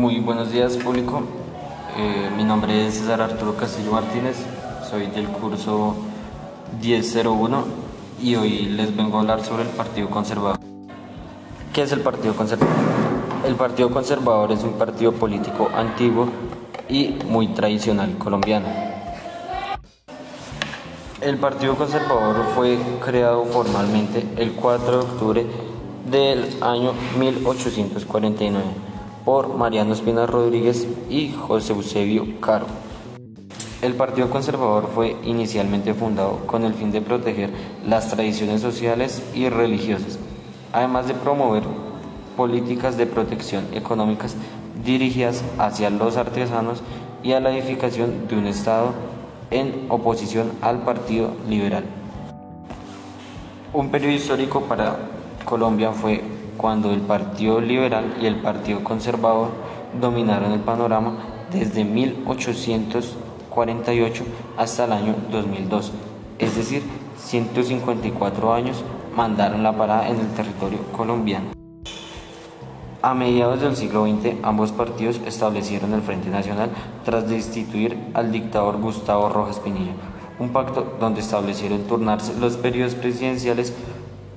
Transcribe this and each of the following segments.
Muy buenos días público, eh, mi nombre es César Arturo Castillo Martínez, soy del curso 1001 y hoy les vengo a hablar sobre el Partido Conservador. ¿Qué es el Partido Conservador? El Partido Conservador es un partido político antiguo y muy tradicional colombiano. El Partido Conservador fue creado formalmente el 4 de octubre del año 1849 por Mariano Espina Rodríguez y José Eusebio Caro. El Partido Conservador fue inicialmente fundado con el fin de proteger las tradiciones sociales y religiosas, además de promover políticas de protección económicas dirigidas hacia los artesanos y a la edificación de un Estado en oposición al Partido Liberal. Un periodo histórico para Colombia fue cuando el Partido Liberal y el Partido Conservador dominaron el panorama desde 1848 hasta el año 2002, es decir, 154 años mandaron la parada en el territorio colombiano. A mediados del siglo XX, ambos partidos establecieron el Frente Nacional tras destituir al dictador Gustavo Rojas Pinilla, un pacto donde establecieron turnarse los periodos presidenciales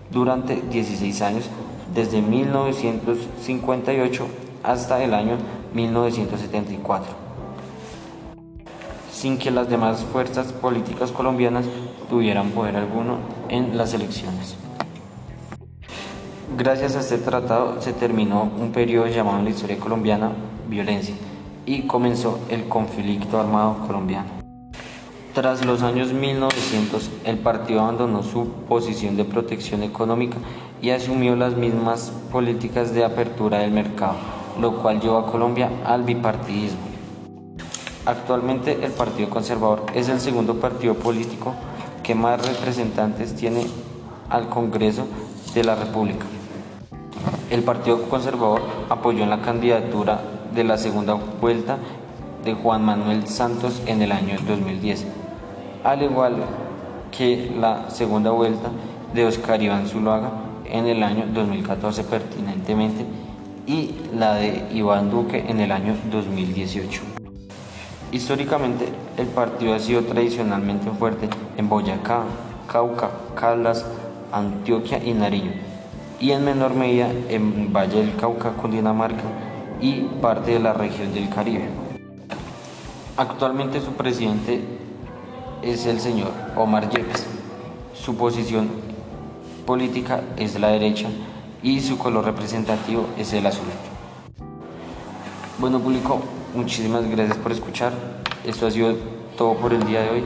durante 16 años, desde 1958 hasta el año 1974, sin que las demás fuerzas políticas colombianas tuvieran poder alguno en las elecciones. Gracias a este tratado se terminó un periodo llamado en la historia colombiana violencia y comenzó el conflicto armado colombiano. Tras los años 1900, el partido abandonó su posición de protección económica y asumió las mismas políticas de apertura del mercado, lo cual llevó a Colombia al bipartidismo. Actualmente el Partido Conservador es el segundo partido político que más representantes tiene al Congreso de la República. El Partido Conservador apoyó en la candidatura de la segunda vuelta de Juan Manuel Santos en el año 2010 al igual que la segunda vuelta de Oscar Iván Zuluaga en el año 2014 pertinentemente y la de Iván Duque en el año 2018. Históricamente, el partido ha sido tradicionalmente fuerte en Boyacá, Cauca, Caldas, Antioquia y Nariño, y en menor medida en Valle del Cauca, Cundinamarca y parte de la región del Caribe. Actualmente su presidente es el señor Omar Yepes. Su posición política es la derecha y su color representativo es el azul. Bueno público, muchísimas gracias por escuchar. Esto ha sido todo por el día de hoy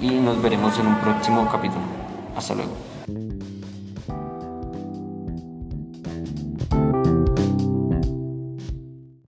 y nos veremos en un próximo capítulo. Hasta luego.